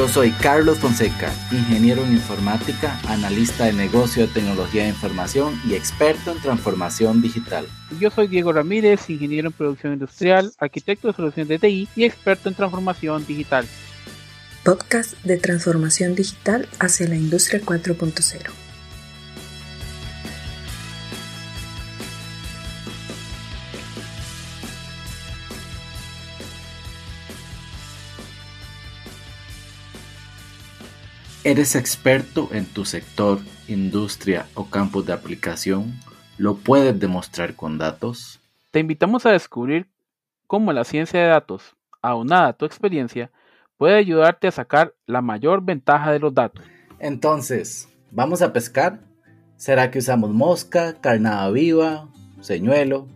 Yo soy Carlos Fonseca, ingeniero en informática, analista de negocio de tecnología de información y experto en transformación digital. Yo soy Diego Ramírez, ingeniero en producción industrial, arquitecto de soluciones de TI y experto en transformación digital. Podcast de transformación digital hacia la industria 4.0. ¿Eres experto en tu sector, industria o campo de aplicación? ¿Lo puedes demostrar con datos? Te invitamos a descubrir cómo la ciencia de datos, aunada a tu experiencia, puede ayudarte a sacar la mayor ventaja de los datos. Entonces, ¿vamos a pescar? ¿Será que usamos mosca, carnada viva, señuelo?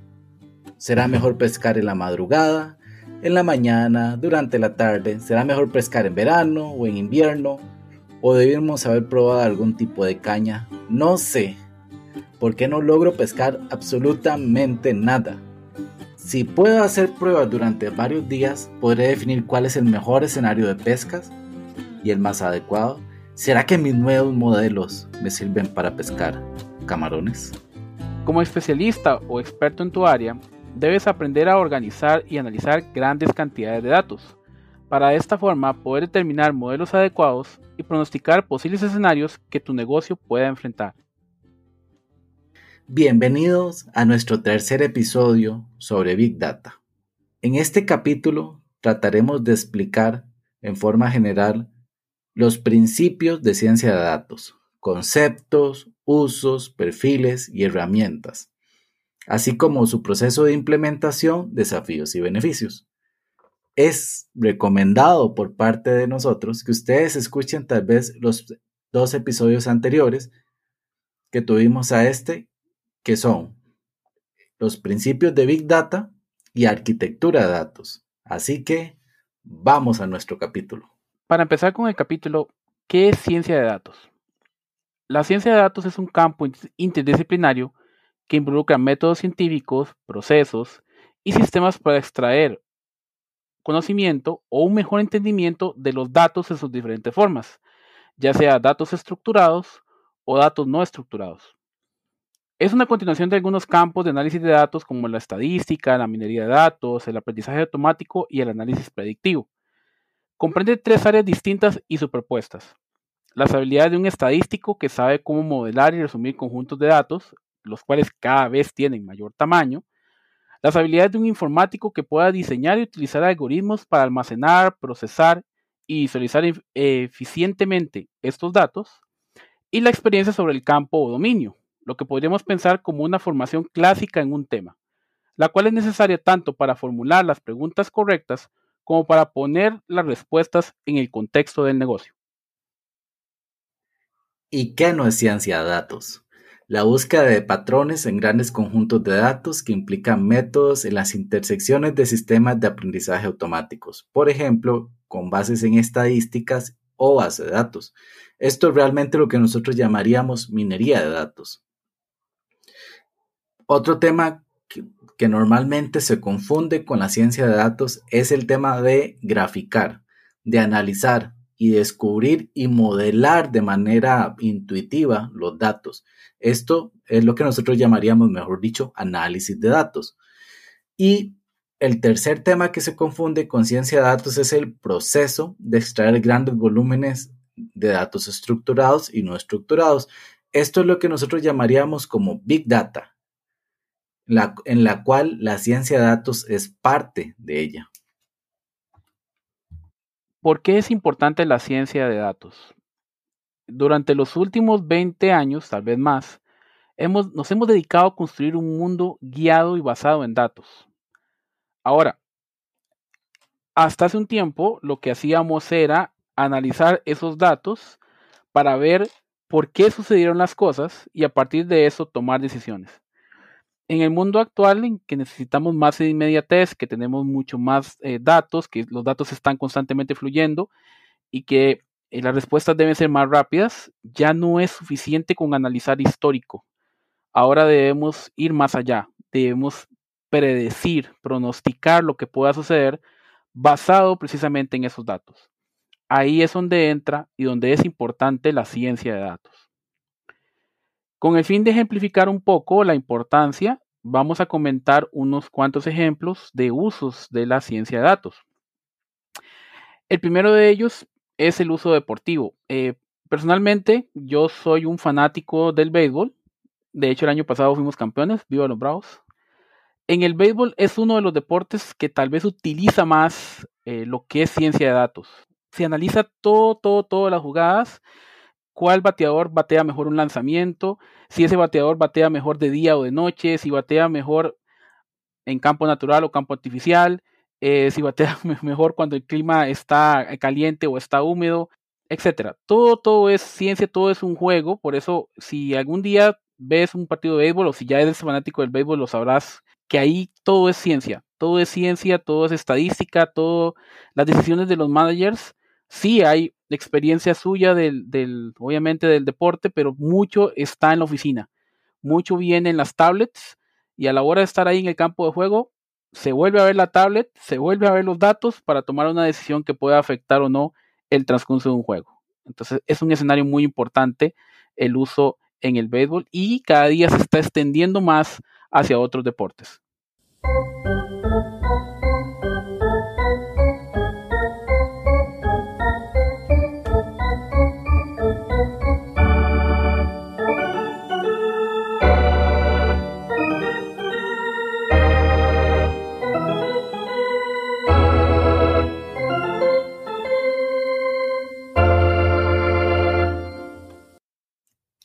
¿Será mejor pescar en la madrugada, en la mañana, durante la tarde? ¿Será mejor pescar en verano o en invierno? O debimos haber probado algún tipo de caña. No sé, porque no logro pescar absolutamente nada. Si puedo hacer pruebas durante varios días, podré definir cuál es el mejor escenario de pescas y el más adecuado. ¿Será que mis nuevos modelos me sirven para pescar camarones? Como especialista o experto en tu área, debes aprender a organizar y analizar grandes cantidades de datos para de esta forma poder determinar modelos adecuados y pronosticar posibles escenarios que tu negocio pueda enfrentar. Bienvenidos a nuestro tercer episodio sobre Big Data. En este capítulo trataremos de explicar en forma general los principios de ciencia de datos, conceptos, usos, perfiles y herramientas, así como su proceso de implementación, desafíos y beneficios es recomendado por parte de nosotros que ustedes escuchen tal vez los dos episodios anteriores que tuvimos a este, que son los principios de Big Data y arquitectura de datos. Así que vamos a nuestro capítulo. Para empezar con el capítulo, ¿qué es ciencia de datos? La ciencia de datos es un campo interdisciplinario que involucra métodos científicos, procesos y sistemas para extraer conocimiento o un mejor entendimiento de los datos en sus diferentes formas, ya sea datos estructurados o datos no estructurados. Es una continuación de algunos campos de análisis de datos como la estadística, la minería de datos, el aprendizaje automático y el análisis predictivo. Comprende tres áreas distintas y superpuestas. Las habilidades de un estadístico que sabe cómo modelar y resumir conjuntos de datos, los cuales cada vez tienen mayor tamaño, las habilidades de un informático que pueda diseñar y utilizar algoritmos para almacenar, procesar y visualizar eficientemente estos datos. Y la experiencia sobre el campo o dominio, lo que podríamos pensar como una formación clásica en un tema, la cual es necesaria tanto para formular las preguntas correctas como para poner las respuestas en el contexto del negocio. ¿Y qué no es ciencia de datos? La búsqueda de patrones en grandes conjuntos de datos que implican métodos en las intersecciones de sistemas de aprendizaje automáticos, por ejemplo, con bases en estadísticas o base de datos. Esto es realmente lo que nosotros llamaríamos minería de datos. Otro tema que, que normalmente se confunde con la ciencia de datos es el tema de graficar, de analizar, y descubrir y modelar de manera intuitiva los datos. Esto es lo que nosotros llamaríamos, mejor dicho, análisis de datos. Y el tercer tema que se confunde con ciencia de datos es el proceso de extraer grandes volúmenes de datos estructurados y no estructurados. Esto es lo que nosotros llamaríamos como Big Data, en la cual la ciencia de datos es parte de ella. ¿Por qué es importante la ciencia de datos? Durante los últimos 20 años, tal vez más, nos hemos dedicado a construir un mundo guiado y basado en datos. Ahora, hasta hace un tiempo lo que hacíamos era analizar esos datos para ver por qué sucedieron las cosas y a partir de eso tomar decisiones en el mundo actual en que necesitamos más inmediatez, que tenemos mucho más eh, datos, que los datos están constantemente fluyendo y que eh, las respuestas deben ser más rápidas, ya no es suficiente con analizar histórico. Ahora debemos ir más allá, debemos predecir, pronosticar lo que pueda suceder basado precisamente en esos datos. ahí es donde entra y donde es importante la ciencia de datos. Con el fin de ejemplificar un poco la importancia, vamos a comentar unos cuantos ejemplos de usos de la ciencia de datos. El primero de ellos es el uso deportivo. Eh, personalmente, yo soy un fanático del béisbol. De hecho, el año pasado fuimos campeones. Viva los Bravos. En el béisbol es uno de los deportes que tal vez utiliza más eh, lo que es ciencia de datos. Se analiza todo, todo, todas las jugadas, cuál bateador batea mejor un lanzamiento, si ese bateador batea mejor de día o de noche, si batea mejor en campo natural o campo artificial, eh, si batea mejor cuando el clima está caliente o está húmedo, etcétera. Todo, todo es ciencia, todo es un juego. Por eso, si algún día ves un partido de béisbol o si ya eres fanático del béisbol, lo sabrás que ahí todo es ciencia. Todo es ciencia, todo es estadística, todo las decisiones de los managers. Sí hay experiencia suya del, del, obviamente del deporte, pero mucho está en la oficina. Mucho viene en las tablets y a la hora de estar ahí en el campo de juego, se vuelve a ver la tablet, se vuelve a ver los datos para tomar una decisión que pueda afectar o no el transcurso de un juego. Entonces es un escenario muy importante el uso en el béisbol y cada día se está extendiendo más hacia otros deportes.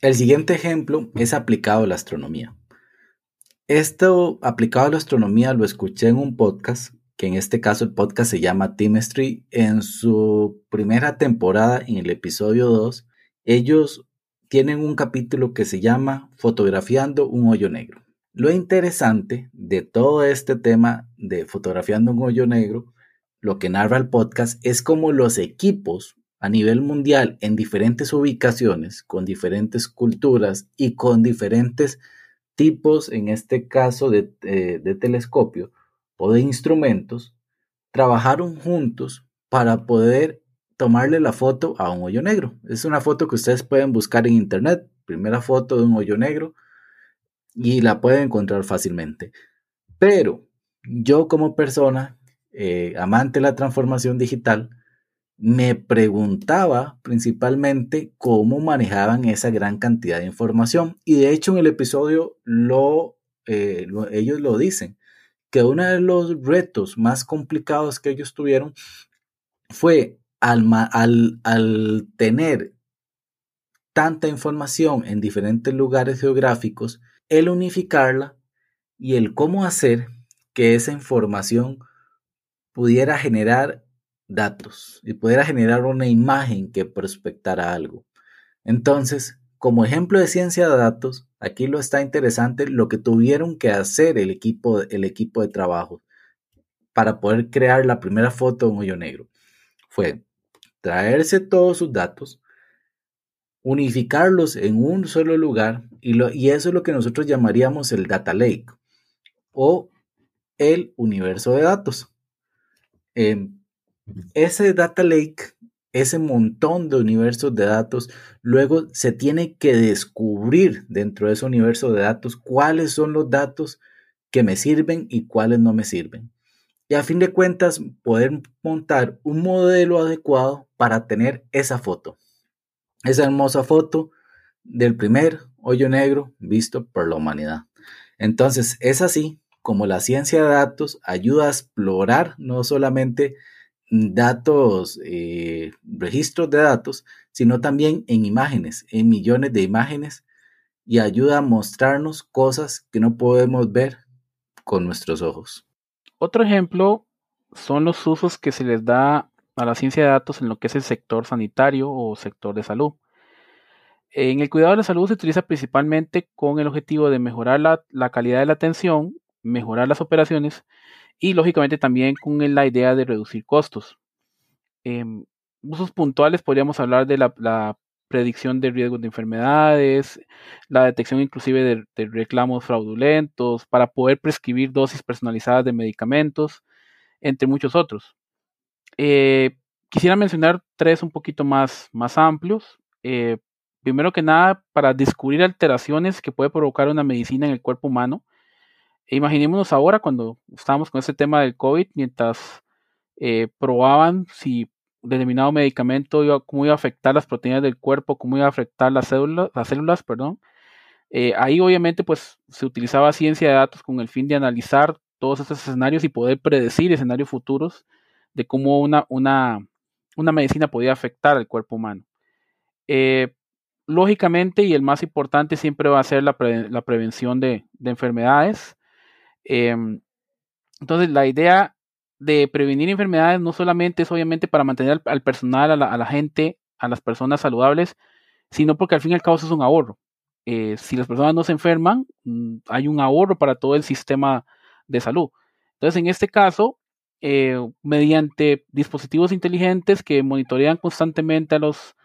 El siguiente ejemplo es aplicado a la astronomía. Esto aplicado a la astronomía lo escuché en un podcast, que en este caso el podcast se llama Teamstry. En su primera temporada, en el episodio 2, ellos tienen un capítulo que se llama Fotografiando un hoyo negro. Lo interesante de todo este tema de fotografiando un hoyo negro, lo que narra el podcast es cómo los equipos a nivel mundial en diferentes ubicaciones, con diferentes culturas y con diferentes tipos, en este caso de, eh, telescopio o de instrumentos, trabajaron juntos para poder tomarle la foto a un hoyo negro. Es una foto que ustedes pueden buscar en internet, primera foto de un hoyo negro, y la pueden encontrar fácilmente. Pero yo como persona, eh, amante de la transformación digital, me preguntaba principalmente cómo manejaban esa gran cantidad de información. Y de hecho en el episodio lo, eh, ellos lo dicen, que uno de los retos más complicados que ellos tuvieron fue al, al, al tener tanta información en diferentes lugares geográficos, el unificarla y el cómo hacer que esa información pudiera generar datos y pudiera generar una imagen que prospectara algo. Entonces, como ejemplo de ciencia de datos, aquí lo está interesante lo que tuvieron que hacer el equipo, el equipo de trabajo para poder crear la primera foto de un hoyo negro. Fue traerse todos sus datos, unificarlos en un solo lugar y, lo, y eso es lo que nosotros llamaríamos el data lake o el universo de datos. Em, ese data lake, ese montón de universos de datos, luego se tiene que descubrir dentro de ese universo de datos cuáles son los datos que me sirven y cuáles no me sirven. Y a fin de cuentas, poder montar un modelo adecuado para tener esa foto. Esa hermosa foto del primer hoyo negro visto por la humanidad. Entonces, es así como la ciencia de datos ayuda a explorar no solamente datos, eh, registros de datos, sino también en imágenes, en millones de imágenes, y ayuda a mostrarnos cosas que no podemos ver con nuestros ojos. Otro ejemplo son los usos que se les da a la ciencia de datos en lo que es el sector sanitario o sector de salud. En el cuidado de la salud se utiliza principalmente con el objetivo de mejorar la, la calidad de la atención, mejorar las operaciones y lógicamente también con la idea de reducir costos. En usos puntuales podríamos hablar de la, predicción de riesgos de enfermedades, la detección inclusive de, reclamos fraudulentos, para poder prescribir dosis personalizadas de medicamentos, entre muchos otros. Eh, quisiera mencionar tres un poquito más, más amplios. Eh, primero que nada, para descubrir alteraciones que puede provocar una medicina en el cuerpo humano. Imaginémonos ahora cuando estábamos con este tema del COVID, mientras eh, probaban si determinado medicamento iba, cómo iba a afectar las proteínas del cuerpo, cómo iba a afectar las células, las células, perdón. Eh, ahí obviamente pues se utilizaba ciencia de datos con el fin de analizar todos estos escenarios y poder predecir escenarios futuros de cómo una, una, una medicina podía afectar al cuerpo humano. Eh, lógicamente, y el más importante siempre va a ser la, prevención de, enfermedades. Em, entonces, la idea de prevenir enfermedades no solamente es obviamente para mantener al, personal, a la, gente, a las personas saludables, sino porque al fin y al cabo es un ahorro. Eh, si las personas no se enferman, mm, hay un ahorro para todo el sistema de salud. Entonces, en este caso, eh, mediante dispositivos inteligentes que monitorean constantemente a, los,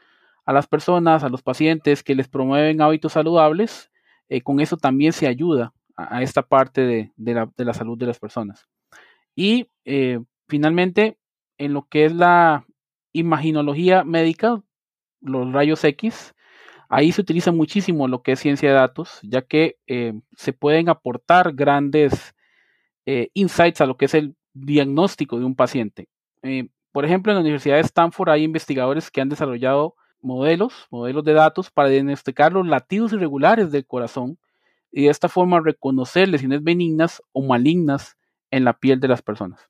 a las personas, a los pacientes, que les promueven hábitos saludables, eh, con eso también se ayuda a, esta parte de, la, salud de las personas. Y eh, finalmente, en lo que es la imaginología médica, los rayos X, ahí se utiliza muchísimo lo que es ciencia de datos, ya que se pueden aportar grandes eh, insights a lo que es el diagnóstico de un paciente. Eh, por ejemplo, en la Universidad de Stanford hay investigadores que han desarrollado modelos, modelos de datos para diagnosticar los latidos irregulares del corazón y de esta forma reconocer lesiones benignas o malignas en la piel de las personas.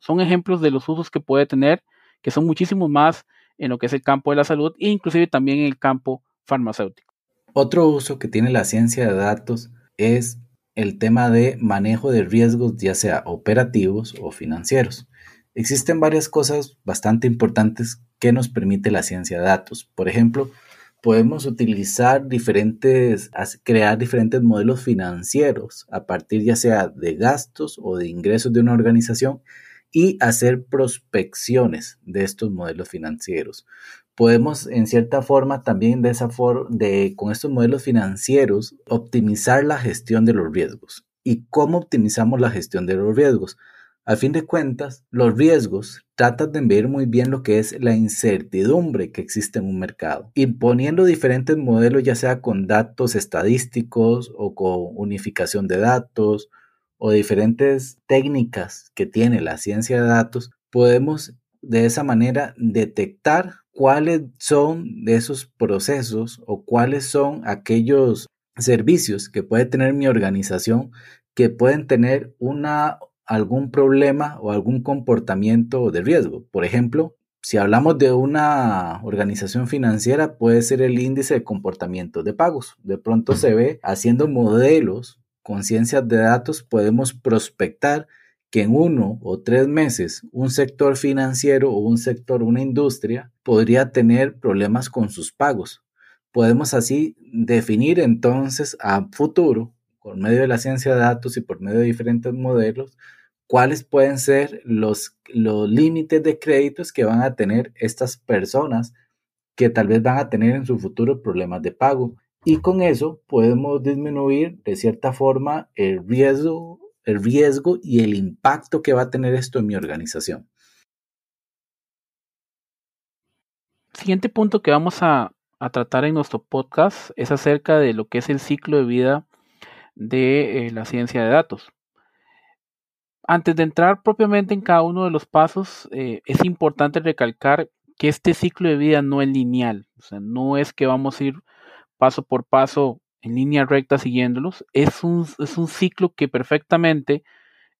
son ejemplos de los usos que puede tener, que son muchísimos más en lo que es el campo de la salud e inclusive también en el campo farmacéutico. Otro uso que tiene la ciencia de datos es el tema de manejo de riesgos, ya sea operativos o financieros. Existen varias cosas bastante importantes que nos permite la ciencia de datos. Por ejemplo, podemos utilizar diferentes, crear diferentes modelos financieros a partir ya sea de gastos o de ingresos de una organización y hacer prospecciones de estos modelos financieros podemos en cierta forma también de esa forma de con estos modelos financieros optimizar la gestión de los riesgos. ¿Y cómo optimizamos la gestión de los riesgos? A fin de cuentas, los riesgos tratan de ver muy bien lo que es la incertidumbre que existe en un mercado. Y poniendo diferentes modelos, ya sea con datos estadísticos o con unificación de datos o diferentes técnicas que tiene la ciencia de datos, podemos de esa manera detectar cuáles son de esos procesos o cuáles son aquellos servicios que puede tener mi organización que pueden tener una, algún problema o algún comportamiento de riesgo. Por ejemplo, si hablamos de una organización financiera, puede ser el índice de comportamiento de pagos. De pronto se ve haciendo modelos con ciencias de datos, podemos prospectar que en uno o tres meses un sector financiero o un sector, una industria, podría tener problemas con sus pagos. Podemos así definir entonces a futuro, por medio de la ciencia de datos y por medio de diferentes modelos, cuáles pueden ser los, los límites de créditos que van a tener estas personas que tal vez van a tener en su futuro problemas de pago. Y con eso podemos disminuir de cierta forma el riesgo el riesgo y el impacto que va a tener esto en mi organización. Siguiente punto que vamos a, tratar en nuestro podcast es acerca de lo que es el ciclo de vida de eh, la ciencia de datos. Antes de entrar propiamente en cada uno de los pasos, eh, es importante recalcar que este ciclo de vida no es lineal, o sea, no es que vamos a ir paso por paso en línea recta siguiéndolos, es un, es un ciclo que perfectamente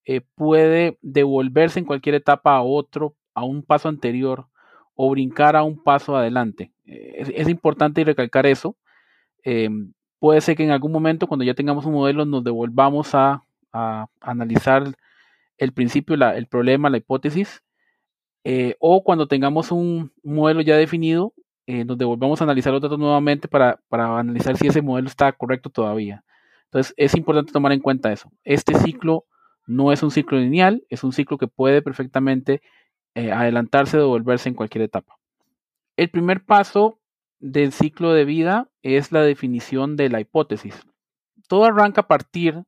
eh, puede devolverse en cualquier etapa a otro, a un paso anterior o brincar a un paso adelante. Eh, es, importante recalcar eso. Em, puede ser que en algún momento, cuando ya tengamos un modelo, nos devolvamos a, analizar el principio, el problema, la hipótesis, eh, o cuando tengamos un modelo ya definido, eh, nos devolvemos a analizar los datos nuevamente para, analizar si ese modelo está correcto todavía. Entonces, es importante tomar en cuenta eso. Este ciclo no es un ciclo lineal, es un ciclo que puede perfectamente eh, adelantarse o devolverse en cualquier etapa. El primer paso del ciclo de vida es la definición de la hipótesis. Todo arranca a partir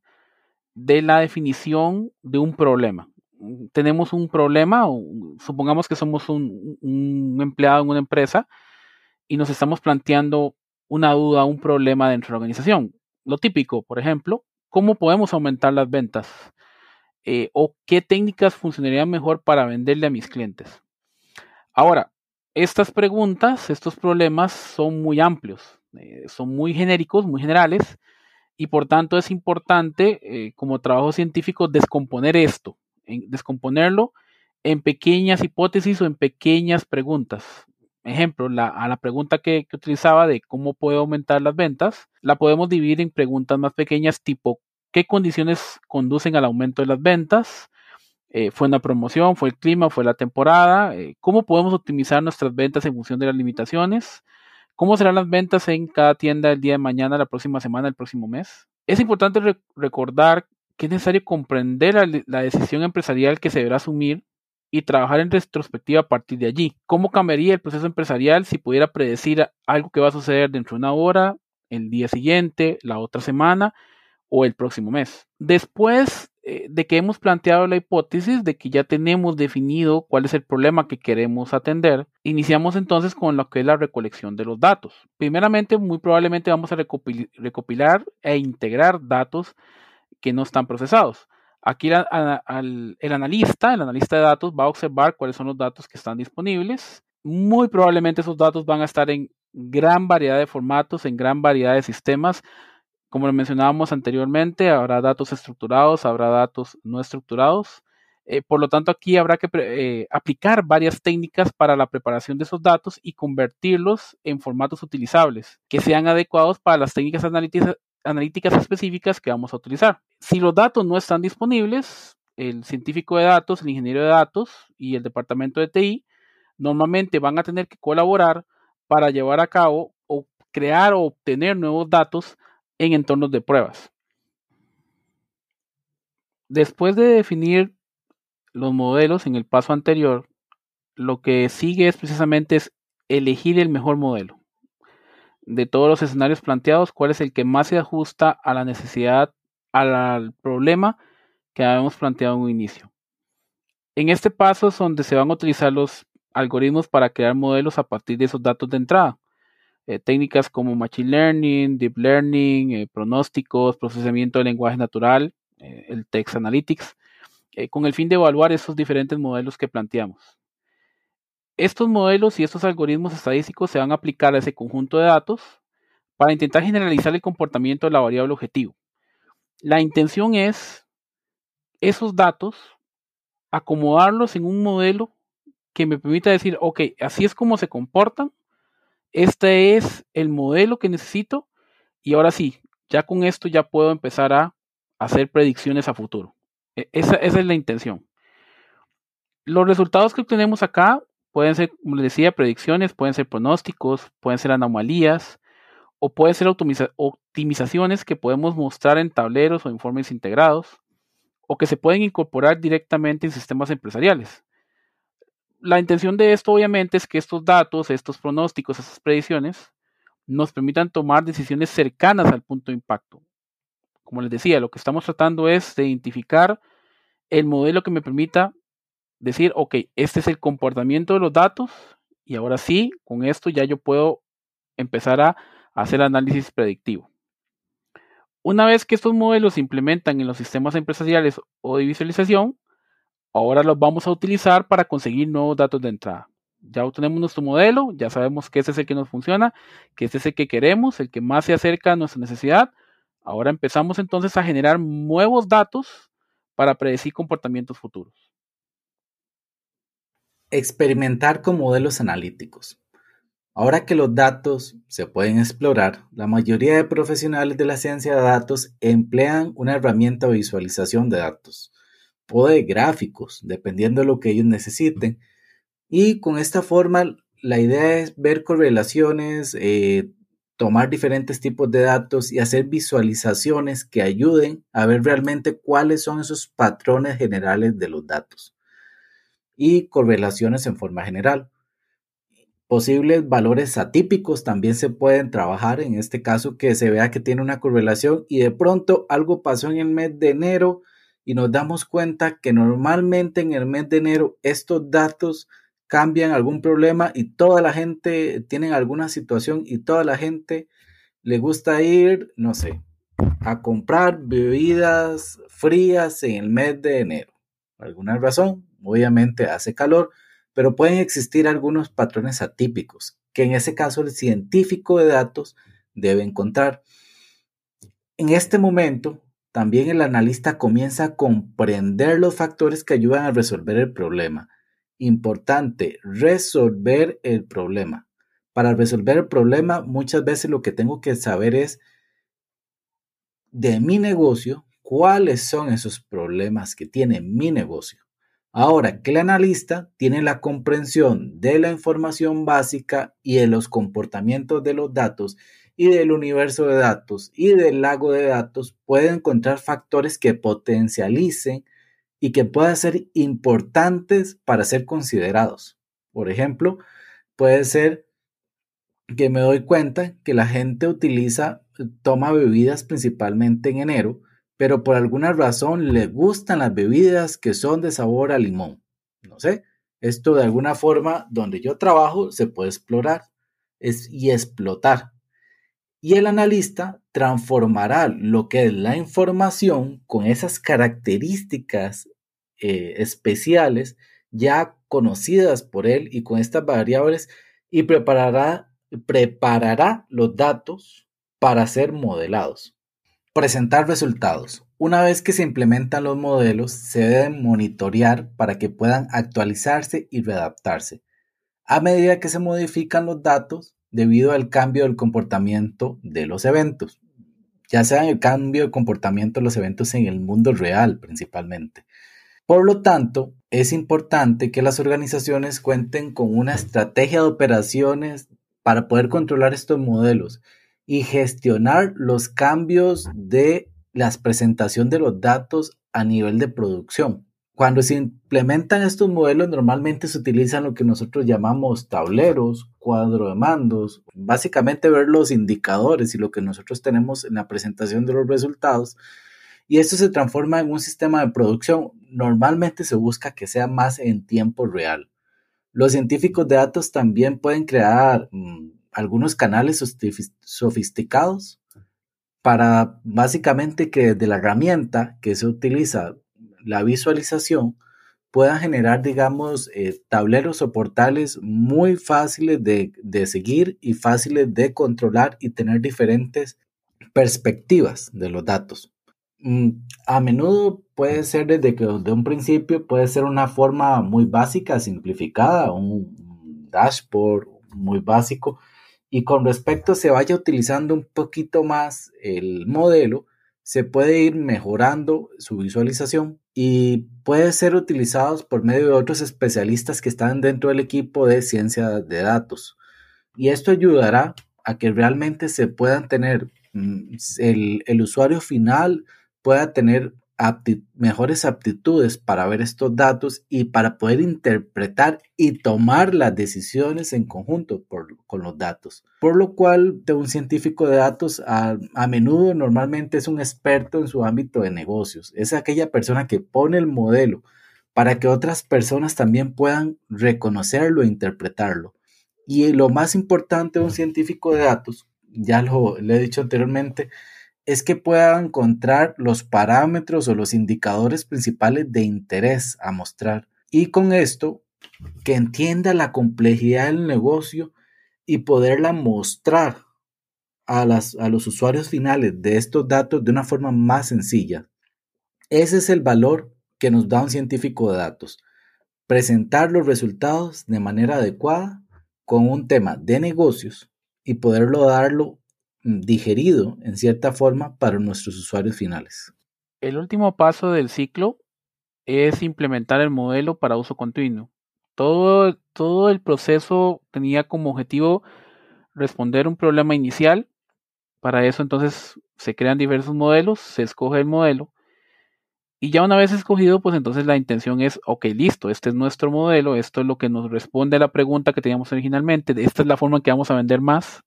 de la definición de un problema. tenemos un problema, supongamos que somos un, empleado en una empresa y nos estamos planteando una duda, un problema dentro de la organización. Lo típico, por ejemplo, ¿cómo podemos aumentar las ventas? Eh, ¿O qué técnicas funcionarían mejor para venderle a mis clientes? Ahora, estas preguntas, estos problemas son muy amplios, eh, son muy genéricos, muy generales, y por tanto es importante eh, como trabajo científico descomponer esto, descomponerlo en pequeñas hipótesis o en pequeñas preguntas. Ejemplo, a la pregunta que, utilizaba de cómo puedo aumentar las ventas, la podemos dividir en preguntas más pequeñas tipo ¿qué condiciones conducen al aumento de las ventas? Eh, ¿Fue una promoción? ¿Fue el clima? ¿Fue la temporada? Eh, ¿Cómo podemos optimizar nuestras ventas en función de las limitaciones? ¿Cómo serán las ventas en cada tienda el día de mañana, la próxima semana, el próximo mes? Es importante recordar que es necesario comprender la, decisión empresarial que se deberá asumir y trabajar en retrospectiva a partir de allí. ¿Cómo cambiaría el proceso empresarial si pudiera predecir algo que va a suceder dentro de una hora, el día siguiente, la otra semana o el próximo mes? Después eh, de que hemos planteado la hipótesis de que ya tenemos definido cuál es el problema que queremos atender, iniciamos entonces con lo que es la recolección de los datos. Primeramente, muy probablemente vamos a recopilar e integrar datos que no están procesados. Aquí el, analista, el analista de datos va a observar cuáles son los datos que están disponibles. Muy probablemente esos datos van a estar en gran variedad de formatos, en gran variedad de sistemas. Como lo mencionábamos anteriormente, habrá datos estructurados, habrá datos no estructurados. Eh, por lo tanto, aquí habrá que eh, aplicar varias técnicas para la preparación de esos datos y convertirlos en formatos utilizables que sean adecuados para las técnicas analíticas, analíticas específicas que vamos a utilizar. Si los datos no están disponibles, el científico de datos, el ingeniero de datos y el departamento de TI normalmente van a tener que colaborar para llevar a cabo o crear o obtener nuevos datos en entornos de pruebas. Después de definir los modelos en el paso anterior, lo que sigue es precisamente elegir el mejor modelo de todos los escenarios planteados, cuál es el que más se ajusta a la necesidad, al problema que habíamos planteado en un inicio. En este paso es donde se van a utilizar los algoritmos para crear modelos a partir de esos datos de entrada. Eh, técnicas como Machine Learning, Deep Learning, eh, pronósticos, procesamiento de lenguaje natural, eh, el Text Analytics, con el fin de evaluar esos diferentes modelos que planteamos. Estos modelos y estos algoritmos estadísticos se van a aplicar a ese conjunto de datos para intentar generalizar el comportamiento de la variable objetivo. La intención es esos datos acomodarlos en un modelo que me permita decir, ok, así es como se comportan, este es el modelo que necesito y ahora sí, ya con esto ya puedo empezar a hacer predicciones a futuro. E-, esa, esa es la intención. Los resultados que obtenemos acá Pueden ser, como les decía, predicciones, pueden ser pronósticos, pueden ser anomalías o pueden ser optimizaciones que podemos mostrar en tableros o informes integrados o que se pueden incorporar directamente en sistemas empresariales. La intención de esto obviamente es que estos datos, estos pronósticos, estas predicciones nos permitan tomar decisiones cercanas al punto de impacto. Como les decía, lo que estamos tratando es de identificar el modelo que me permita decir, ok, este es el comportamiento de los datos y ahora sí, con esto ya yo puedo empezar a hacer análisis predictivo. Una vez que estos modelos se implementan en los sistemas empresariales o de visualización, ahora los vamos a utilizar para conseguir nuevos datos de entrada. Ya obtenemos nuestro modelo, ya sabemos que este es el que nos funciona, que este es el que queremos, el que más se acerca a nuestra necesidad. Ahora empezamos entonces a generar nuevos datos para predecir comportamientos futuros. Experimentar con modelos analíticos. Ahora que los datos se pueden explorar, la mayoría de profesionales de la ciencia de datos emplean una herramienta de visualización de datos o de gráficos, dependiendo de lo que ellos necesiten. Y con esta forma, la idea es ver correlaciones, eh, tomar diferentes tipos de datos y hacer visualizaciones que ayuden a ver realmente cuáles son esos patrones generales de los datos y correlaciones en forma general. Posibles valores atípicos también se pueden trabajar, en este caso que se vea que tiene una correlación y de pronto algo pasó en el mes de enero y nos damos cuenta que normalmente en el mes de enero estos datos cambian algún problema y toda la gente tiene alguna situación y toda la gente le gusta ir, no sé, a comprar bebidas frías en el mes de enero. Por alguna razón, obviamente hace calor, pero pueden existir algunos patrones atípicos que en ese caso el científico de datos debe encontrar. En este momento, también el analista comienza a comprender los factores que ayudan a resolver el problema Importante, resolver el problema. Para resolver el problema, muchas veces lo que tengo que saber es de mi negocio, cuáles son esos problemas que tiene mi negocio. Ahora que el analista tiene la comprensión de la información básica y de los comportamientos de los datos y del universo de datos y del lago de datos, puede encontrar factores que potencialicen y que puedan ser importantes para ser considerados. Por ejemplo, puede ser que me doy cuenta que la gente utiliza, toma bebidas principalmente en enero, pero por alguna razón le gustan las bebidas que son de sabor a limón. No sé, esto de alguna forma donde yo trabajo se puede explorar y explotar. Y el analista transformará lo que es la información con esas características eh, especiales ya conocidas por él y con estas variables y preparará, preparará los datos para ser modelados. Presentar resultados. Una vez que se implementan los modelos, se deben monitorear para que puedan actualizarse y readaptarse. A medida que se modifican los datos, debido al cambio del comportamiento de los eventos, ya sea el cambio de comportamiento de los eventos en el mundo real principalmente. Por lo tanto, es importante que las organizaciones cuenten con una estrategia de operaciones para poder controlar estos modelos y gestionar los cambios de la presentación de los datos a nivel de producción. Cuando se implementan estos modelos, normalmente se utilizan lo que nosotros llamamos tableros, cuadro de mandos, básicamente ver los indicadores y lo que nosotros tenemos en la presentación de los resultados. Y esto se transforma en un sistema de producción. Normalmente se busca que sea más en tiempo real. Los científicos de datos también pueden crear mm, algunos canales sofisticados para básicamente que de la herramienta que se utiliza la visualización puedan generar, digamos, eh, tableros o portales muy fáciles de, de, seguir y fáciles de controlar y tener diferentes perspectivas de los datos. Mm, a menudo puede ser desde que de un principio puede ser una forma muy básica, simplificada, un dashboard muy básico, y con respecto se vaya utilizando un poquito más el modelo, se puede ir mejorando su visualización y puede ser utilizados por medio de otros especialistas que están dentro del equipo de ciencia de datos. Y esto ayudará a que realmente se puedan tener mm, el, el usuario final pueda tener mejores aptitudes para ver estos datos y para poder interpretar y tomar las decisiones en conjunto con los datos. Por lo cual, de un científico de datos a, a menudo normalmente es un experto en su ámbito de negocios. Es aquella persona que pone el modelo para que otras personas también puedan reconocerlo e interpretarlo. Y lo más importante de un científico de datos, ya lo le he dicho anteriormente, es que pueda encontrar los parámetros o los indicadores principales de interés a mostrar. Y con esto, que entienda la complejidad del negocio y poderla mostrar a, a los usuarios finales de estos datos de una forma más sencilla. Ese es el valor que nos da un científico de datos. Presentar los resultados de manera adecuada con un tema de negocios y poderlo darlo digerido en cierta forma para nuestros usuarios finales. El último paso del ciclo es implementar el modelo para uso continuo. Todo, todo el proceso tenía como objetivo responder un problema inicial. Para eso entonces se crean diversos modelos, se escoge el modelo y ya una vez escogido, pues entonces la intención es, ok, listo, este es nuestro modelo, esto es lo que nos responde a la pregunta que teníamos originalmente, esta es la forma en que vamos a vender más,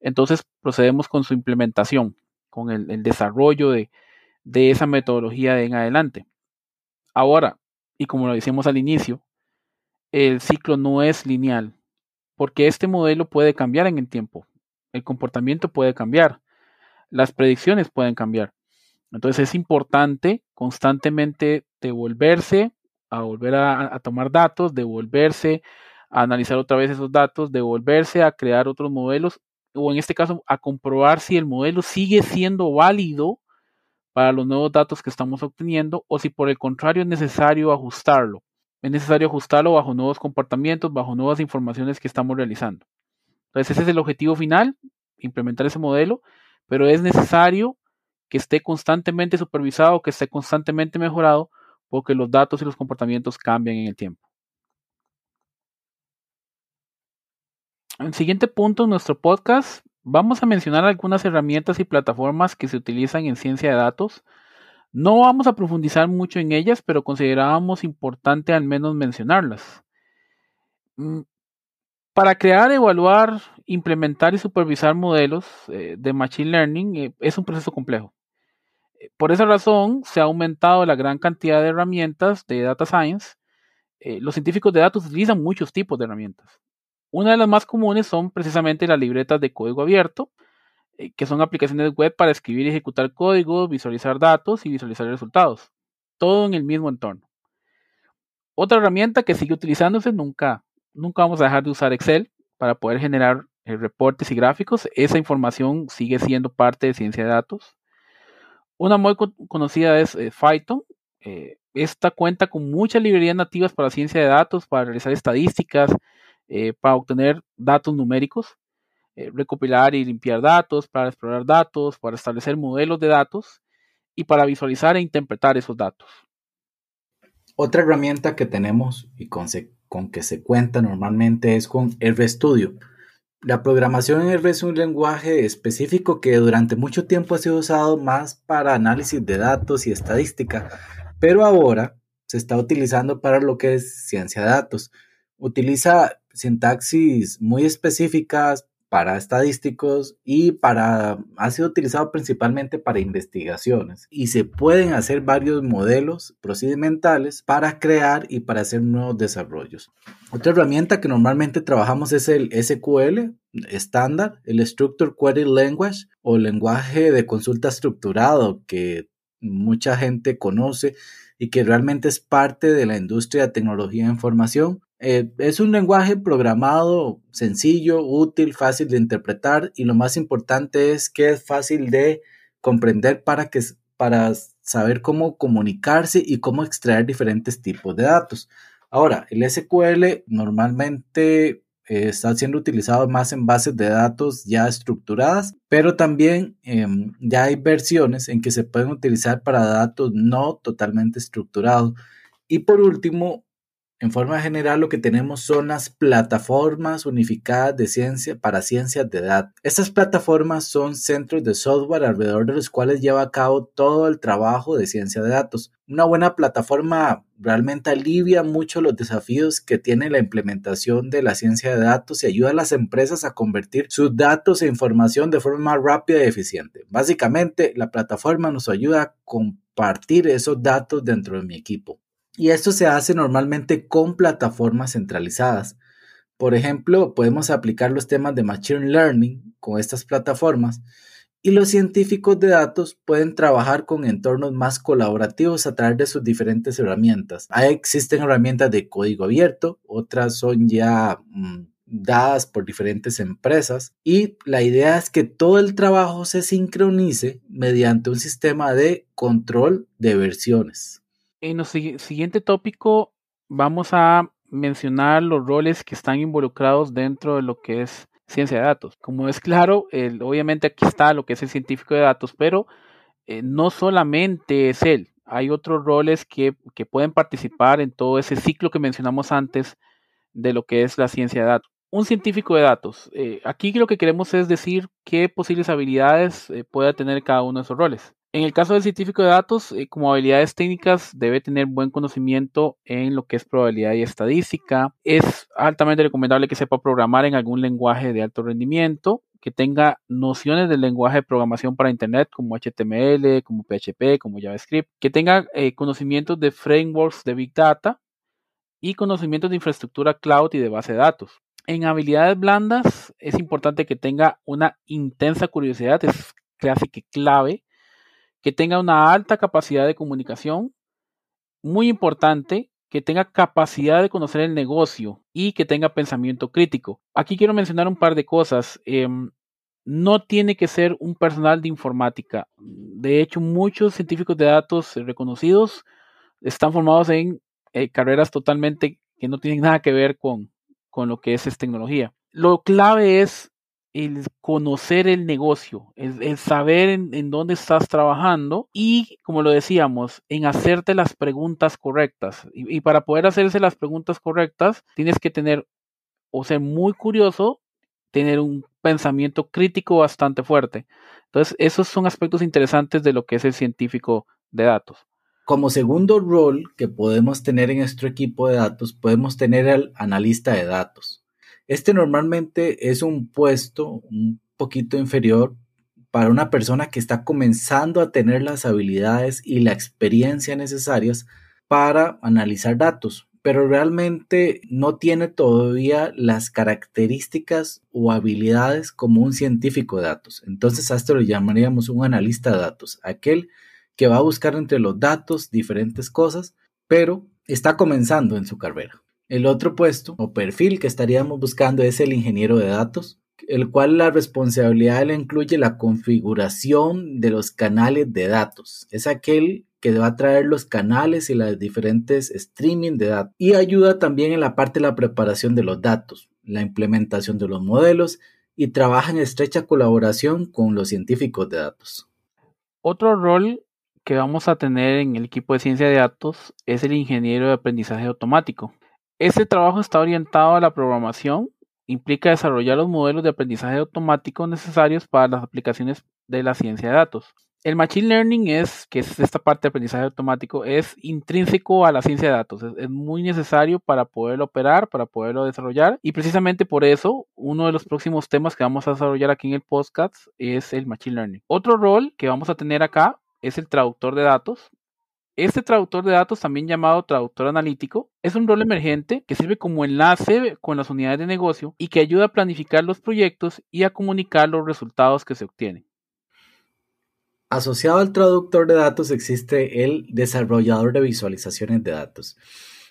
entonces procedemos con su implementación, con el, desarrollo de, esa metodología de en adelante. Ahora, y como lo decíamos al inicio, el ciclo no es lineal, porque este modelo puede cambiar en el tiempo, el comportamiento puede cambiar, las predicciones pueden cambiar. Entonces es importante constantemente devolverse a volver a, tomar datos, devolverse a analizar otra vez esos datos, devolverse a crear otros modelos o en este caso a comprobar si el modelo sigue siendo válido para los nuevos datos que estamos obteniendo o si por el contrario es necesario ajustarlo. Es necesario ajustarlo bajo nuevos comportamientos, bajo nuevas informaciones que estamos realizando. Entonces ese es el objetivo final, implementar ese modelo, pero es necesario que esté constantemente supervisado, que esté constantemente mejorado, porque los datos y los comportamientos cambian en el tiempo. En el siguiente punto en nuestro podcast vamos a mencionar algunas herramientas y plataformas que se utilizan en ciencia de datos. No vamos a profundizar mucho en ellas, pero considerábamos importante al menos mencionarlas. Mm, para crear, evaluar, implementar y supervisar modelos eh, de Machine Learning eh, es un proceso complejo. Eh, por esa razón, se ha aumentado la gran cantidad de herramientas de Data Science. los científicos de datos utilizan muchos tipos de herramientas. Una de las más comunes son precisamente las libretas de código abierto, eh, que son aplicaciones web para escribir y ejecutar código, visualizar datos y visualizar resultados. Todo en el mismo entorno. Otra herramienta que sigue utilizándose, nunca, nunca vamos a dejar de usar Excel para poder generar eh, reportes y gráficos. Esa información sigue siendo parte de ciencia de datos. Una muy conocida es eh, Python. esta cuenta con muchas librerías nativas para ciencia de datos, para realizar estadísticas, eh, para obtener datos numéricos, eh, recopilar y limpiar datos, para explorar datos, para establecer modelos de datos y para visualizar e interpretar esos datos. Otra herramienta que tenemos y con, con que se cuenta normalmente es con RStudio. La programación en R es un lenguaje específico que durante mucho tiempo ha sido usado más para análisis de datos y estadística, pero ahora se está utilizando para lo que es ciencia de datos. Utiliza sintaxis muy específicas para estadísticos y para ha sido utilizado principalmente para investigaciones y se pueden hacer varios modelos procedimentales para crear y para hacer nuevos desarrollos. Otra herramienta que normalmente trabajamos es el SQL estándar, el Structured Query Language o lenguaje de consulta estructurado que mucha gente conoce y que realmente es parte de la industria de tecnología de información eh, es un lenguaje programado sencillo, útil, fácil de interpretar y lo más importante es que es fácil de comprender para, que, para saber cómo comunicarse y cómo extraer diferentes tipos de datos. Ahora, el SQL normalmente eh, está siendo utilizado más en bases de datos ya estructuradas, pero también em, ya hay versiones en que se pueden utilizar para datos no totalmente estructurados. Y por último, en forma general, lo que tenemos son las plataformas unificadas de ciencia para ciencias de datos. Estas plataformas son centros de software alrededor de los cuales lleva a cabo todo el trabajo de ciencia de datos. Una buena plataforma realmente alivia mucho los desafíos que tiene la implementación de la ciencia de datos y ayuda a las empresas a convertir sus datos e información de forma rápida y eficiente. Básicamente, la plataforma nos ayuda a compartir esos datos dentro de mi equipo. Y esto se hace normalmente con plataformas centralizadas. Por ejemplo, podemos aplicar los temas de Machine Learning con estas plataformas y los científicos de datos pueden trabajar con entornos más colaborativos a través de sus diferentes herramientas. Ahí existen herramientas de código abierto, otras son ya mm, dadas por diferentes empresas y la idea es que todo el trabajo se sincronice mediante un sistema de control de versiones. En el siguiente tópico vamos a mencionar los roles que están involucrados dentro de lo que es ciencia de datos. Como es claro, obviamente aquí está lo que es el científico de datos, pero eh, no solamente es él. Hay otros roles que, pueden participar en todo ese ciclo que mencionamos antes de lo que es la ciencia de datos. Un científico de datos. Eh, aquí lo que queremos es decir qué posibles habilidades eh, puede tener cada uno de esos roles. En el caso del científico de datos, eh, como habilidades técnicas, debe tener buen conocimiento en lo que es probabilidad y estadística. Es altamente recomendable que sepa programar en algún lenguaje de alto rendimiento. que tenga nociones del lenguaje de programación para Internet como HTML, como PHP, como JavaScript, que tenga eh, conocimientos de frameworks de Big Data y conocimientos de infraestructura cloud y de base de datos. En habilidades blandas es importante que tenga una intensa curiosidad, es casi que clave, que tenga una alta capacidad de comunicación, muy importante, que tenga capacidad de conocer el negocio y que tenga pensamiento crítico. Aquí quiero mencionar un par de cosas. Em, no tiene que ser un personal de informática. De hecho, muchos científicos de datos reconocidos están formados en eh, carreras totalmente que no tienen nada que ver con, con lo que es, es tecnología. Lo clave es el conocer el negocio, el, saber en, dónde estás trabajando y, como lo decíamos, en hacerte las preguntas correctas. Y, para poder hacerse las preguntas correctas, tienes que tener o ser muy curioso, tener un pensamiento crítico bastante fuerte. Entonces, esos son aspectos interesantes de lo que es el científico de datos. Como segundo rol que podemos tener en nuestro equipo de datos, podemos tener al analista de datos. Este normalmente es un puesto un poquito inferior para una persona que está comenzando a tener las habilidades y la experiencia necesarias para analizar datos, pero realmente no tiene todavía las características o habilidades como un científico de datos. Entonces a esto lo llamaríamos un analista de datos, aquel que va a buscar entre los datos diferentes cosas, pero está comenzando en su carrera. El otro puesto o perfil que estaríamos buscando es el ingeniero de datos, el cual la responsabilidad le incluye la configuración de los canales de datos. Es aquel que va a traer los canales y las diferentes streaming de datos y ayuda también en la parte de la preparación de los datos, la implementación de los modelos y trabaja en estrecha colaboración con los científicos de datos. Otro rol que vamos a tener en el equipo de ciencia de datos es el ingeniero de aprendizaje automático. Este trabajo está orientado a la programación, implica desarrollar los modelos de aprendizaje automático necesarios para las aplicaciones de la ciencia de datos. El Machine Learning es, que es esta parte de aprendizaje automático, es intrínseco a la ciencia de datos. Es, muy necesario para poderlo operar, para poderlo desarrollar. Y precisamente por eso, uno de los próximos temas que vamos a desarrollar aquí en el podcast es el Machine Learning. Otro rol que vamos a tener acá es el traductor de datos. Este traductor de datos, también llamado traductor analítico, es un rol emergente que sirve como enlace con las unidades de negocio y que ayuda a planificar los proyectos y a comunicar los resultados que se obtienen. Asociado al traductor de datos existe el desarrollador de visualizaciones de datos.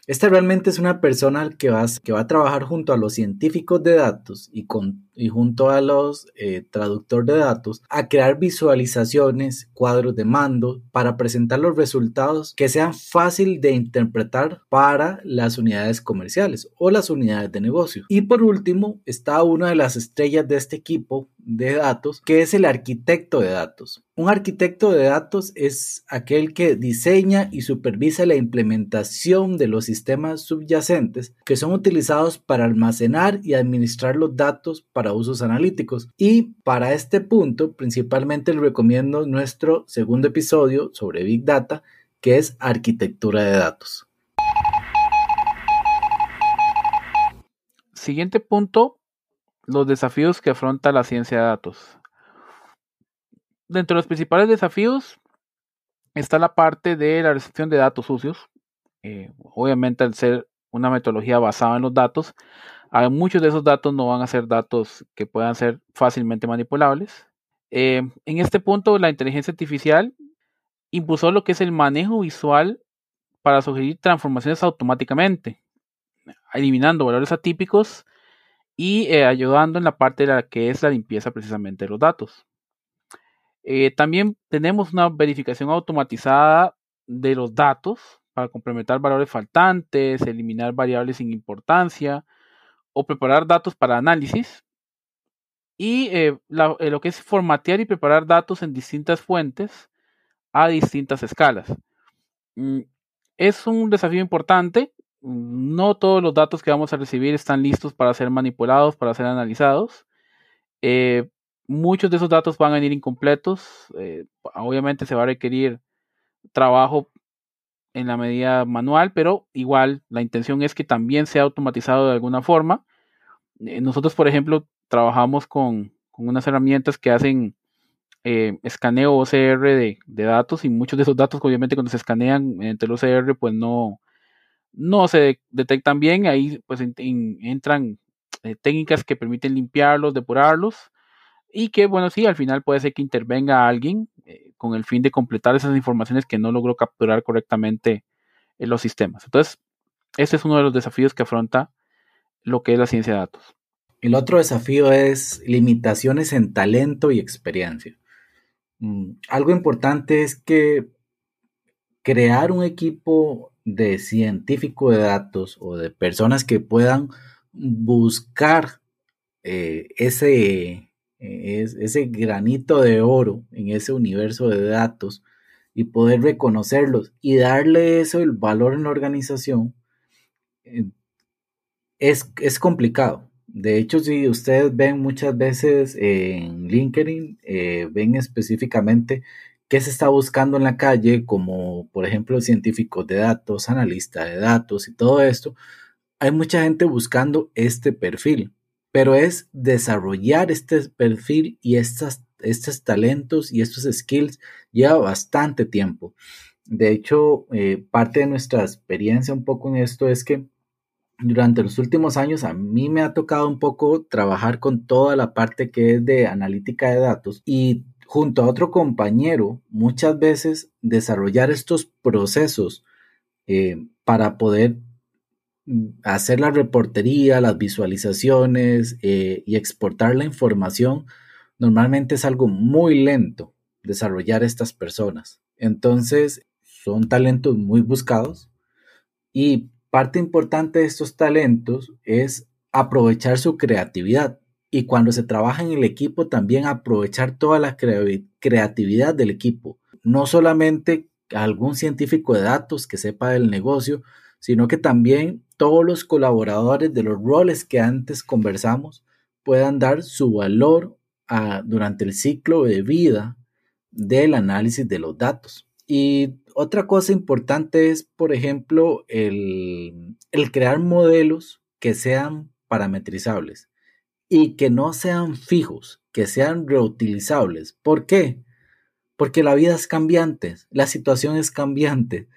Esta realmente es una persona que va, que va a trabajar junto a los científicos de datos y, con, y junto a los eh, traductores de datos a crear visualizaciones, cuadros de mando para presentar los resultados que sean fácil de interpretar para las unidades comerciales o las unidades de negocio. Y por último está una de las estrellas de este equipo de datos que es el arquitecto de datos. Un arquitecto de datos es aquel que diseña y supervisa la implementación de los sistemas subyacentes que son utilizados para almacenar y administrar los datos usos analíticos. Y para este punto, principalmente le recomiendo nuestro segundo episodio sobre Big Data, que es arquitectura de datos. Siguiente punto, los desafíos que afronta la ciencia de datos dentro de los principales desafíos está la parte de la recepción de datos sucios. Eh, obviamente, al ser una metodología basada en los datos, muchos de esos datos no van a ser datos que puedan ser fácilmente manipulables. Eh, en este punto, la inteligencia artificial impulsó lo que es el manejo visual para sugerir transformaciones automáticamente, eliminando valores atípicos y eh, ayudando en la parte de la que es la limpieza precisamente de los datos. Eh, también tenemos una verificación automatizada de los datos para complementar valores faltantes, eliminar variables sin importancia o preparar datos para análisis. Y eh, eh, lo que es formatear y preparar datos en distintas fuentes a distintas escalas. Mm, es un desafío importante. No todos los datos que vamos a recibir están listos para ser manipulados, para ser analizados. Muchos de esos datos van a venir incompletos. Eh, obviamente se va a requerir trabajo en la medida manual, pero igual la intención es que también sea automatizado de alguna forma. Eh, nosotros, por ejemplo, trabajamos con, con unas herramientas que hacen eh, escaneo OCR de, datos y muchos de esos datos obviamente cuando se escanean entre el OCR pues no, no se detectan bien, ahí pues entran eh, técnicas que permiten limpiarlos, depurarlos y que bueno sí, al final puede ser que intervenga alguien eh, con el fin de completar esas informaciones que no logró capturar correctamente en los sistemas. Entonces, este es uno de los desafíos que afronta lo que es la ciencia de datos. El otro desafío es limitaciones en talento y experiencia. Mm, algo importante es que crear un equipo de científicos de datos o de personas que puedan buscar eh, ese, eh, ese granito de oro en ese universo de datos y poder reconocerlos y darle eso el valor en la organización eh, es, es complicado. De hecho, si ustedes ven muchas veces en LinkedIn, eh, ven específicamente qué se está buscando en la calle, como por ejemplo científicos de datos, analistas de datos y todo esto, hay mucha gente buscando este perfil, pero es desarrollar este perfil y estas, estos talentos y estos skills lleva bastante tiempo. De hecho, eh, parte de nuestra experiencia un poco en esto es que durante los últimos años a mí me ha tocado un poco trabajar con toda la parte que es de analítica de datos y junto a otro compañero muchas veces desarrollar estos procesos eh, para poder hacer la reportería, las visualizaciones eh, y exportar la información, normalmente es algo muy lento desarrollar estas personas. Entonces, son talentos muy buscados y Parte importante de estos talentos es aprovechar su creatividad y cuando se trabaja en el equipo también aprovechar toda la creatividad del equipo. No solamente algún científico de datos que sepa del negocio, sino que también todos los colaboradores de los roles que antes conversamos puedan dar su valor durante el ciclo de vida del análisis de los datos. Y otra cosa importante es, por ejemplo, el, crear modelos que sean parametrizables y que no sean fijos, que sean reutilizables. ¿Por qué? Porque la vida es cambiante, la situación es cambiante,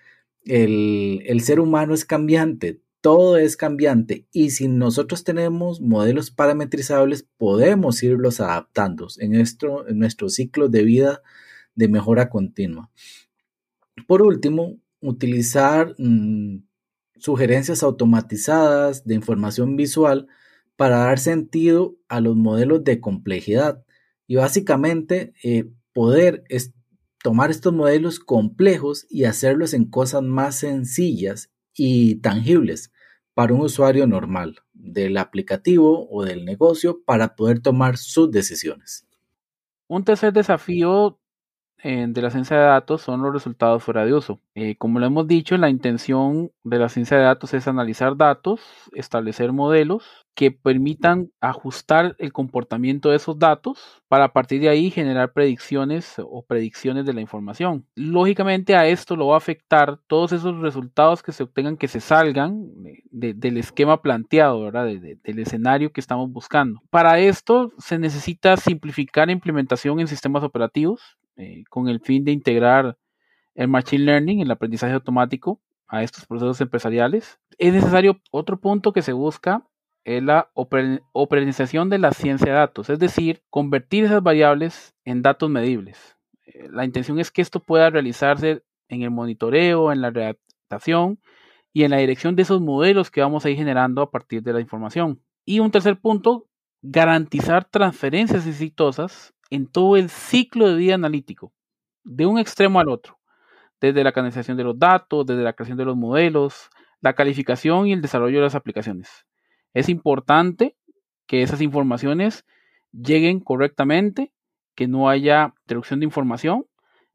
el, el ser humano es cambiante, todo es cambiante y si nosotros tenemos modelos parametrizables podemos irlos adaptando en, nuestro ciclo de vida de mejora continua. Por último, utilizar mm, sugerencias automatizadas de información visual para dar sentido a los modelos de complejidad y básicamente eh, poder tomar estos modelos complejos y hacerlos en cosas más sencillas y tangibles para un usuario normal del aplicativo o del negocio para poder tomar sus decisiones. Un tercer desafío de la ciencia de datos son los resultados fuera de uso. Eh, como lo hemos dicho, la intención de la ciencia de datos es analizar datos, establecer modelos que permitan ajustar el comportamiento de esos datos para a partir de ahí generar predicciones o predicciones de la información. Lógicamente a esto lo va a afectar todos esos resultados que se obtengan, que se salgan del esquema planteado, ¿verdad? del escenario que estamos buscando. Para esto se necesita simplificar la implementación en sistemas operativos eh, con el fin de integrar el Machine Learning, el aprendizaje automático, a estos procesos empresariales. Es necesario otro punto que se busca es la operación de la ciencia de datos, es decir, convertir esas variables en datos medibles. Eh, la intención es que esto pueda realizarse en el monitoreo, en la redactación y en la dirección de esos modelos que vamos a ir generando a partir de la información. Y un tercer punto, garantizar transferencias exitosas en todo el ciclo de vida analítico, de un extremo al otro, desde la canalización de los datos, desde la creación de los modelos, la calificación y el desarrollo de las aplicaciones. Es importante que esas informaciones lleguen correctamente, que no haya interrupción de información,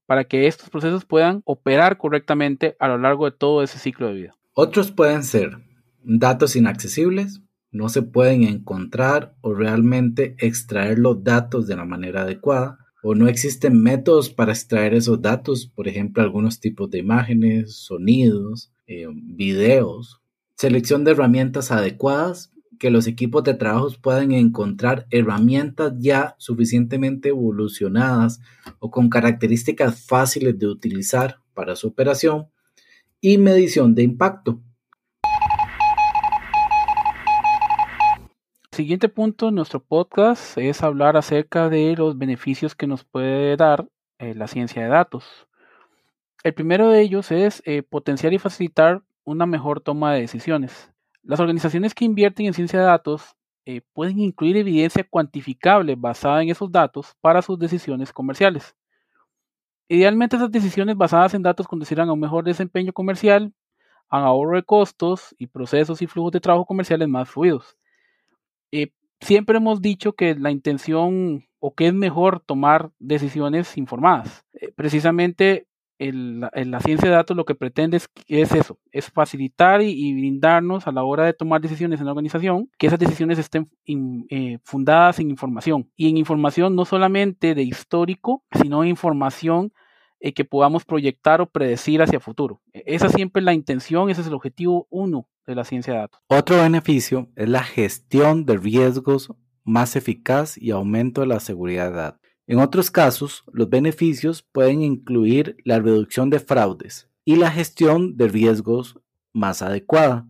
para que estos procesos puedan operar correctamente a lo largo de todo ese ciclo de vida. Otros pueden ser datos inaccesibles, no se pueden encontrar o realmente extraer los datos de la manera adecuada o no existen métodos para extraer esos datos, por ejemplo, algunos tipos de imágenes, sonidos, eh, videos. Selección de herramientas adecuadas. que los equipos de trabajo puedan encontrar herramientas ya suficientemente evolucionadas o con características fáciles de utilizar para su operación y medición de impacto. Siguiente punto en nuestro podcast es hablar acerca de los beneficios que nos puede dar eh, la ciencia de datos. El primero de ellos es eh, potenciar y facilitar una mejor toma de decisiones. Las organizaciones que invierten en ciencia de datos eh, pueden incluir evidencia cuantificable basada en esos datos para sus decisiones comerciales. Idealmente esas decisiones basadas en datos conducirán a un mejor desempeño comercial, a ahorro de costos y procesos y flujos de trabajo comerciales más fluidos. Eh, siempre hemos dicho que la intención o que es mejor tomar decisiones informadas. Eh, precisamente la ciencia de datos lo que pretende es, eso, es facilitar y, brindarnos a la hora de tomar decisiones en la organización, que esas decisiones estén eh, fundadas en información. Y en información no solamente de histórico, sino información que podamos proyectar o predecir hacia futuro. E, esa siempre es la intención, ese es el objetivo uno de la ciencia de datos. Otro beneficio es la gestión de riesgos más eficaz y aumento de la seguridad de datos. En otros casos, los beneficios pueden incluir la reducción de fraudes y la gestión de riesgos más adecuada.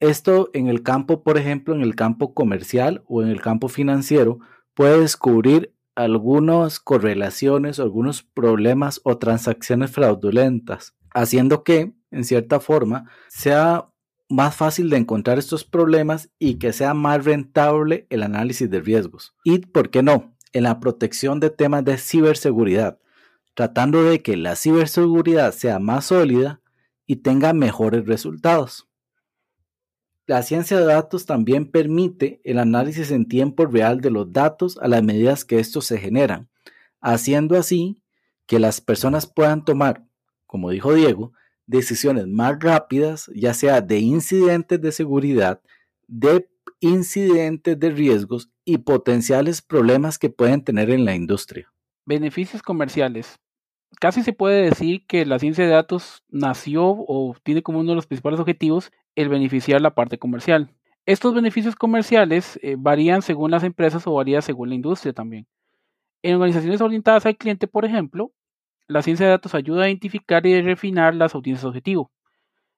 Esto en el campo, por ejemplo, en el campo comercial o en el campo financiero, puede descubrir algunas correlaciones, algunos problemas o transacciones fraudulentas, haciendo que, en cierta forma, sea más fácil de encontrar estos problemas y que sea más rentable el análisis de riesgos. Y, ¿por qué no?, en la protección de temas de ciberseguridad, tratando de que la ciberseguridad sea más sólida y tenga mejores resultados. La ciencia de datos también permite el análisis en tiempo real de los datos a las medidas que estos se generan, haciendo así que las personas puedan tomar, como dijo Diego, decisiones más rápidas, ya sea de incidentes de seguridad, de incidentes de riesgos y potenciales problemas que pueden tener en la industria. Beneficios comerciales. Casi se puede decir que la ciencia de datos nació o tiene como uno de los principales objetivos el beneficiar la parte comercial. Estos beneficios comerciales eh, varían según las empresas o varían según la industria también. En organizaciones orientadas al cliente, por ejemplo, la ciencia de datos ayuda a identificar y refinar las audiencias objetivo.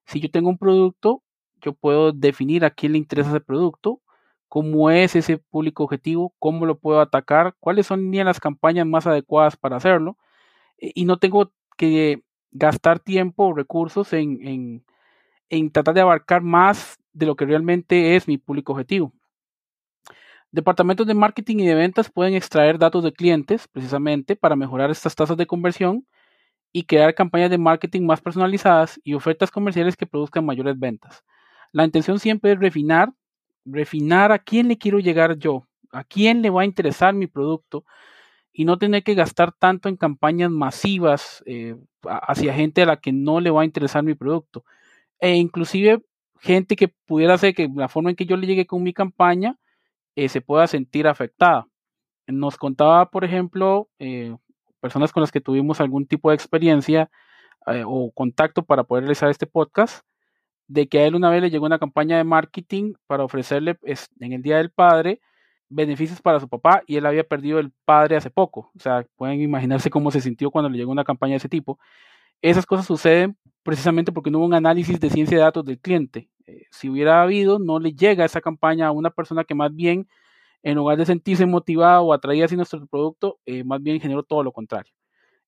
Si yo tengo un producto, yo puedo definir a quién le interesa ese producto, cómo es ese público objetivo, cómo lo puedo atacar, cuáles son las campañas más adecuadas para hacerlo, eh, y no tengo que gastar tiempo o recursos en, en tratar de abarcar más de lo que realmente es mi público objetivo. Departamentos de marketing y de ventas pueden extraer datos de clientes precisamente para mejorar estas tasas de conversión y crear campañas de marketing más personalizadas y ofertas comerciales que produzcan mayores ventas. La intención siempre es refinar, refinar a quién le quiero llegar yo, a quién le va a interesar mi producto y no tener que gastar tanto en campañas masivas eh, hacia gente a la que no le va a interesar mi producto. E inclusive gente que pudiera hacer que la forma en que yo le llegue con mi campaña eh, se pueda sentir afectada. Nos contaba, por ejemplo, eh, personas con las que tuvimos algún tipo de experiencia eh, o contacto para poder realizar este podcast, de que a él una vez le llegó una campaña de marketing para ofrecerle en el Día del Padre beneficios para su papá y él había perdido el padre hace poco. O sea, pueden imaginarse cómo se sintió cuando le llegó una campaña de ese tipo. Esas cosas suceden precisamente porque no hubo un análisis de ciencia de datos del cliente. Eh, si hubiera habido, no le llega esa campaña a una persona que más bien, en lugar de sentirse motivada o atraída hacia nuestro producto, eh, más bien generó todo lo contrario.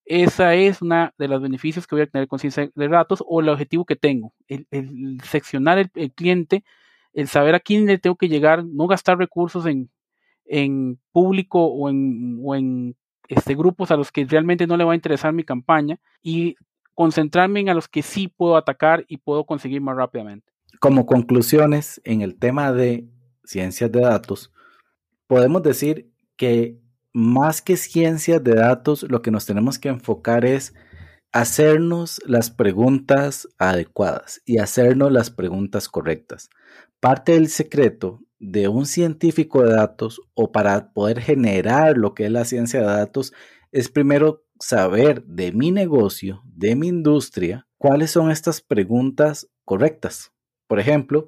Esa es una de los beneficios que voy a tener con ciencia de datos o el objetivo que tengo, el, seccionar el, cliente, el saber a quién le tengo que llegar, no gastar recursos en, público o en, este, grupos a los que realmente no le va a interesar mi campaña y concentrarme en a los que sí puedo atacar y puedo conseguir más rápidamente. Como conclusiones en el tema de ciencias de datos, podemos decir que más que ciencias de datos, lo que nos tenemos que enfocar es hacernos las preguntas adecuadas y hacernos las preguntas correctas. Parte del secreto de un científico de datos o para poder generar lo que es la ciencia de datos es primero saber de mi negocio, de mi industria, cuáles son estas preguntas correctas. Por ejemplo,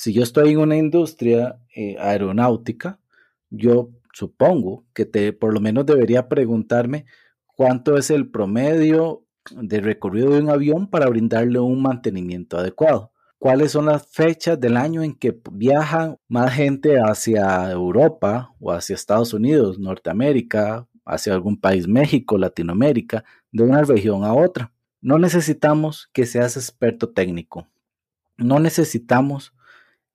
Si yo estoy en una industria eh, aeronáutica, yo supongo que te, por lo menos debería preguntarme cuánto es el promedio de recorrido de un avión para brindarle un mantenimiento adecuado. ¿Cuáles son las fechas del año en que viajan más gente hacia Europa o hacia Estados Unidos, Norteamérica, hacia algún país, México, Latinoamérica, de una región a otra? No necesitamos que seas experto técnico. No necesitamos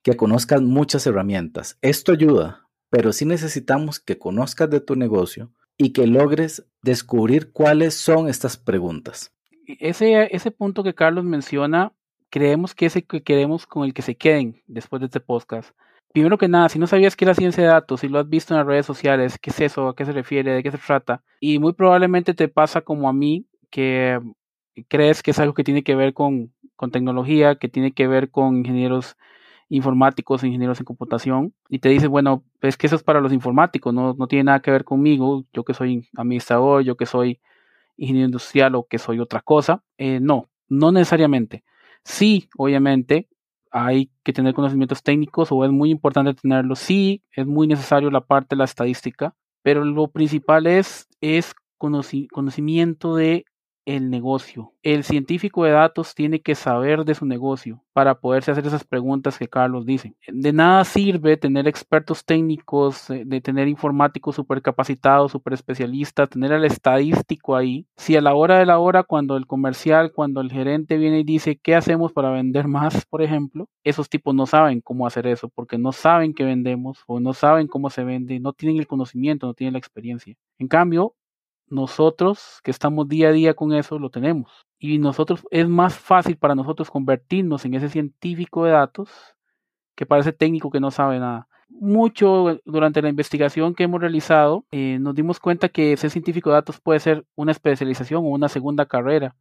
que conozcas muchas herramientas. Esto ayuda, pero sí necesitamos que conozcas de tu negocio y que logres descubrir cuáles son estas preguntas. Ese, ese punto que Carlos menciona creemos que ese que queremos con el que se queden después de este podcast. Primero que nada, si no sabías qué es ciencia de datos, si lo has visto en las redes sociales, qué es eso, a qué se refiere, de qué se trata, y muy probablemente te pasa como a mí, que crees que es algo que tiene que ver con, con tecnología, que tiene que ver con ingenieros informáticos, ingenieros en computación, y te dicen, bueno, es que eso es para los informáticos, no, no tiene nada que ver conmigo, yo que soy administrador, yo que soy ingeniero industrial o que soy otra cosa. Eh, no, no necesariamente. Sí, obviamente, hay que tener conocimientos técnicos o es muy importante tenerlos. Sí, es muy necesario la parte de la estadística, pero lo principal es, es conocimiento de el negocio. El científico de datos tiene que saber de su negocio para poderse hacer esas preguntas que Carlos dice. De nada sirve tener expertos técnicos, eh, de tener informáticos súper capacitados, súper especialistas, tener al estadístico ahí. Si a la hora de la hora, cuando el comercial, cuando el gerente viene y dice, ¿qué hacemos para vender más, por ejemplo? Esos tipos no saben cómo hacer eso porque no saben qué vendemos o no saben cómo se vende, no tienen el conocimiento, no tienen la experiencia. En cambio, nosotros que estamos día a día con eso lo tenemos. Y nosotros es más fácil para nosotros convertirnos en ese científico de datos que parece técnico que no sabe nada. Mucho durante la investigación que hemos realizado, eh, nos dimos cuenta que ser científico de datos puede ser una especialización o una segunda carrera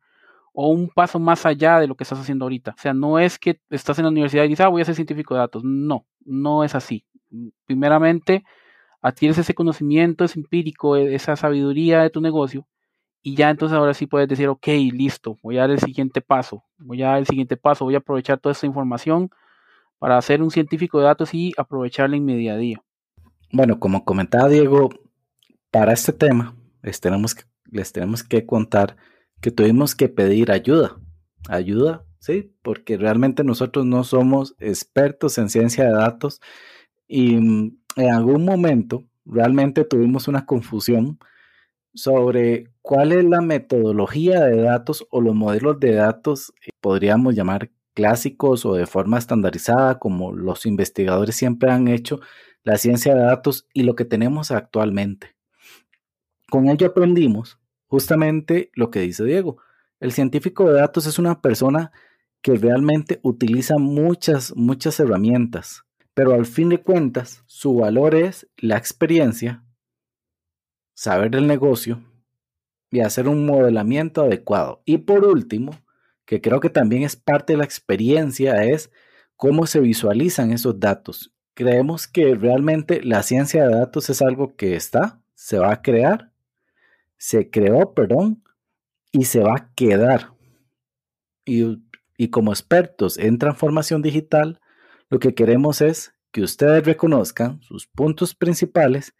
o un paso más allá de lo que estás haciendo ahorita. O sea, no es que estás en la universidad y dices, ah, voy a ser científico de datos. No, no es así. Primeramente, adquieres ese conocimiento, ese empírico, e, esa sabiduría de tu negocio y ya entonces ahora sí puedes decir, ok, listo, voy a dar el siguiente paso, voy a dar el siguiente paso, voy a aprovechar toda esta información para ser un científico de datos y aprovecharla en mi día a día. Bueno, como comentaba Diego, para este tema les tenemos que, les tenemos que contar que tuvimos que pedir ayuda, ayuda, ¿sí? Porque realmente nosotros no somos expertos en ciencia de datos y mm, en algún momento realmente tuvimos una confusión sobre cuál es la metodología de datos o los modelos de datos, eh, podríamos llamar clásicos o de forma estandarizada, como los investigadores siempre han hecho la ciencia de datos y lo que tenemos actualmente. Con ello aprendimos justamente lo que dice Diego. El científico de datos es una persona que realmente utiliza muchas, muchas herramientas pero al fin de cuentas, su valor es la experiencia, saber del negocio y hacer un modelamiento adecuado. Y por último, que creo que también es parte de la experiencia, es cómo se visualizan esos datos. Creemos que realmente la ciencia de datos es algo que está, se va a crear, se creó, perdón, y se va a quedar. Y, y como expertos en transformación digital, lo que queremos es que ustedes reconozcan sus puntos principales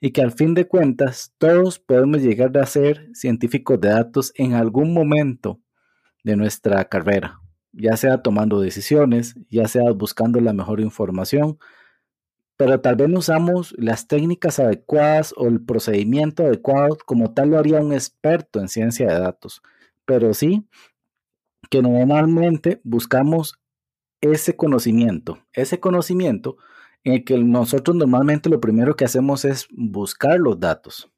y que al fin de cuentas todos podemos llegar a ser científicos de datos en algún momento de nuestra carrera, ya sea tomando decisiones, ya sea buscando la mejor información, pero tal vez no usamos las técnicas adecuadas o el procedimiento adecuado como tal lo haría un experto en ciencia de datos, pero sí que normalmente buscamos ese conocimiento, ese conocimiento en el que nosotros normalmente lo primero que hacemos es buscar los datos.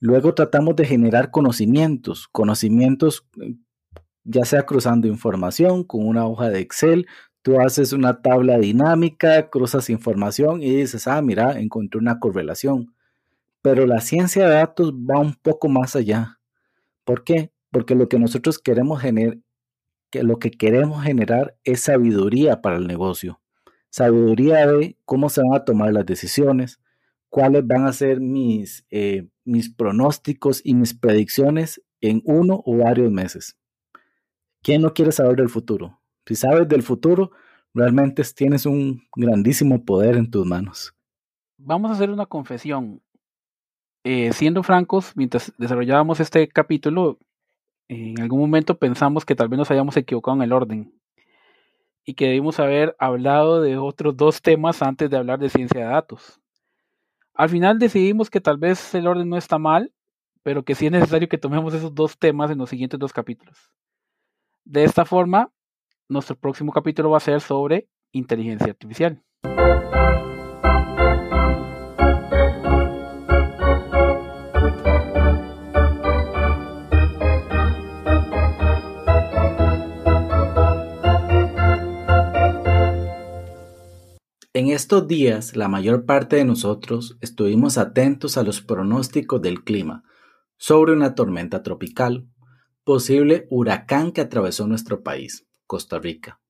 Luego tratamos de generar conocimientos, conocimientos eh, ya sea cruzando información con una hoja de Excel, tú haces una tabla dinámica, cruzas información y dices, ah, mira, encontré una correlación. Pero la ciencia de datos va un poco más allá. ¿Por qué? Porque lo que nosotros queremos generar que lo que queremos generar es sabiduría para el negocio. Sabiduría de cómo se van a tomar las decisiones, cuáles van a ser mis, eh, mis pronósticos y mis predicciones en uno o varios meses. ¿Quién no quiere saber del futuro? Si sabes del futuro, realmente tienes un grandísimo poder en tus manos. Vamos a hacer una confesión. Eh, siendo francos, mientras desarrollábamos este capítulo, en algún momento pensamos que tal vez nos hayamos equivocado en el orden y que debimos haber hablado de otros dos temas antes de hablar de ciencia de datos. Al final decidimos que tal vez el orden no está mal, pero que sí es necesario que tomemos esos dos temas en los siguientes dos capítulos. De esta forma, nuestro próximo capítulo va a ser sobre inteligencia artificial. En estos días, la mayor parte de nosotros estuvimos atentos a los pronósticos del clima sobre una tormenta tropical, posible huracán que atravesó nuestro país, Costa Rica.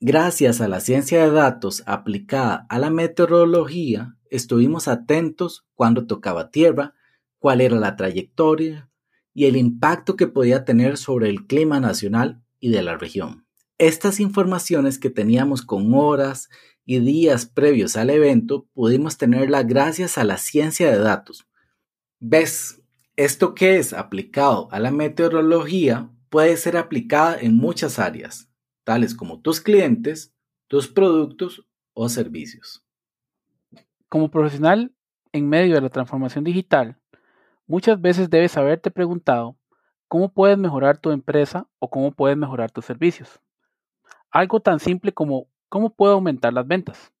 Gracias a la ciencia de datos aplicada a la meteorología, estuvimos atentos cuando tocaba tierra, cuál era la trayectoria y el impacto que podía tener sobre el clima nacional y de la región. Estas informaciones que teníamos con horas y días previos al evento pudimos tenerla gracias a la ciencia de datos. ¿Ves? Esto que es aplicado a la meteorología puede ser aplicada en muchas áreas, tales como tus clientes, tus productos o servicios. Como profesional en medio de la transformación digital, muchas veces debes haberte preguntado cómo puedes mejorar tu empresa o cómo puedes mejorar tus servicios. Algo tan simple como ¿Cómo puedo aumentar las ventas?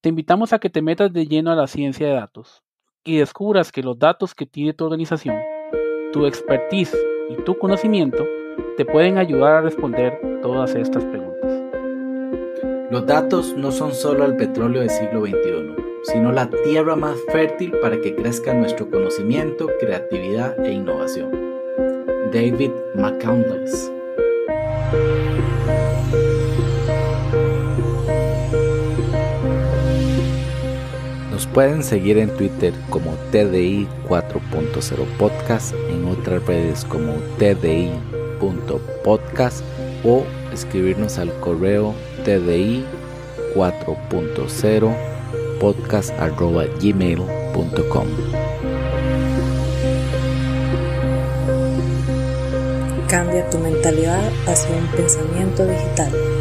Te invitamos a que te metas de lleno a la ciencia de datos y descubras que los datos que tiene tu organización, tu expertise y tu conocimiento te pueden ayudar a responder todas estas preguntas. Los datos no son solo el petróleo del siglo XXI, sino la tierra más fértil para que crezca nuestro conocimiento, creatividad e innovación. David McCandless Pueden seguir en Twitter como TDI 4.0 Podcast, en otras redes como TDI.podcast o escribirnos al correo TDI 4.0 podcast.gmail.com. Cambia tu mentalidad hacia un pensamiento digital.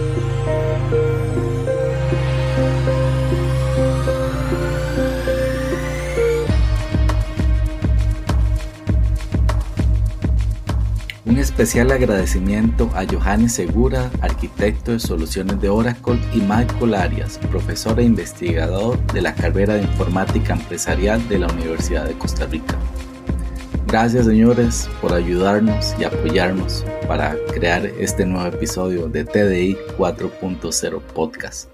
Especial agradecimiento a Johannes Segura, arquitecto de soluciones de Oracle, y Michael Arias, profesor e investigador de la carrera de informática empresarial de la Universidad de Costa Rica. Gracias señores por ayudarnos y apoyarnos para crear este nuevo episodio de TDI 4.0 Podcast.